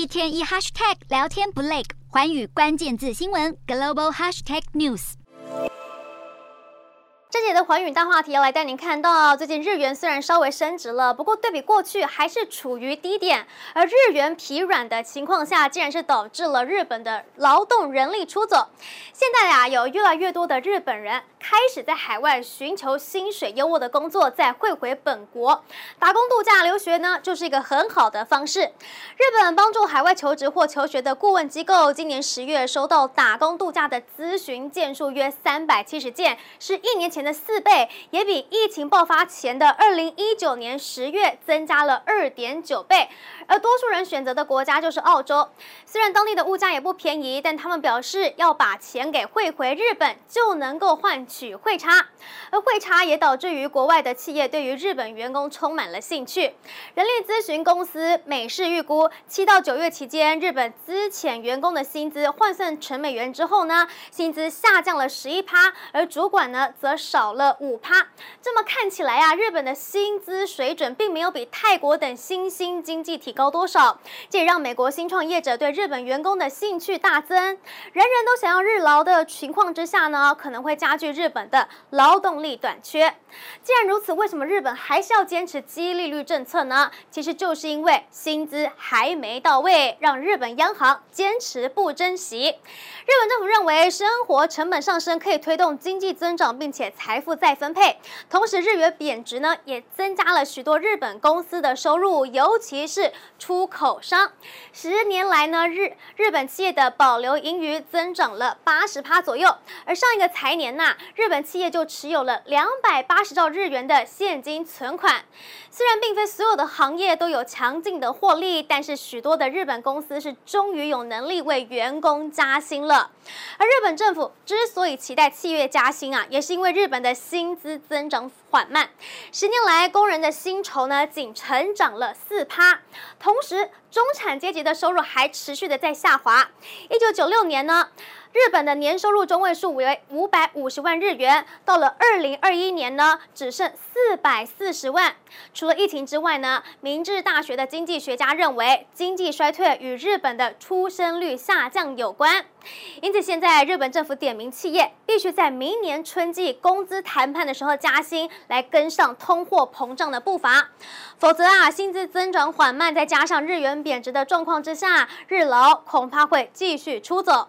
一天一 hashtag 聊天不累，环宇关键字新闻 global hashtag news。这节的环宇大话题要来带您看到，最近日元虽然稍微升值了，不过对比过去还是处于低点，而日元疲软的情况下，竟然是导致了日本的劳动人力出走。现在呀，有越来越多的日本人开始在海外寻求薪水优渥的工作，再汇回本国打工度假留学呢，就是一个很好的方式。日本帮助海外求职或求学的顾问机构，今年十月收到打工度假的咨询件数约三百七十件，是一年前的四倍，也比疫情爆发前的二零一九年十月增加了二点九倍。而多数人选择的国家就是澳洲，虽然当地的物价也不便宜，但他们表示要把钱给汇回日本，就能够换取汇差。而汇差也导致于国外的企业对于日本员工充满了兴趣。人力咨询公司美世预估，七到九月期间，日本资遣员工的薪资换算成美元之后呢，薪资下降了十一趴，而主管呢则少了五趴，这么看起来啊，日本的薪资水准并没有比泰国等新兴经济体高多少，这也让美国新创业者对日本员工的兴趣大增。人人都想要日劳的情况之下呢，可能会加剧日本的劳动力短缺。既然如此，为什么日本还是要坚持低利率政策呢？其实就是因为薪资还没到位，让日本央行坚持不珍惜。日本政府认为生活成本上升可以推动经济增长，并且财富再分配，同时日元贬值呢，也增加了许多日本公司的收入，尤其是出口商。十年来呢，日日本企业的保留盈余增长了八十趴左右，而上一个财年呐，日本企业就持有了两百八十兆日元的现金存款。虽然并非所有的行业都有强劲的获利，但是许多的日本公司是终于有能力为员工加薪了。而日本政府之所以期待企业加薪啊，也是因为日本的薪资增长缓慢。十年来，工人的薪酬呢仅成长了四趴，同时中产阶级的收入还持续的在下滑。一九九六年呢，日本的年收入中位数为五百五十万日日元，到了二零二一年呢，只剩四百四十万。除了疫情之外呢，明治大学的经济学家认为，经济衰退与日本的出生率下降有关。因此，现在日本政府点名企业必须在明年春季工资谈判的时候加薪，来跟上通货膨胀的步伐。否则啊，薪资增长缓慢，再加上日元贬值的状况之下，日劳恐怕会继续出走。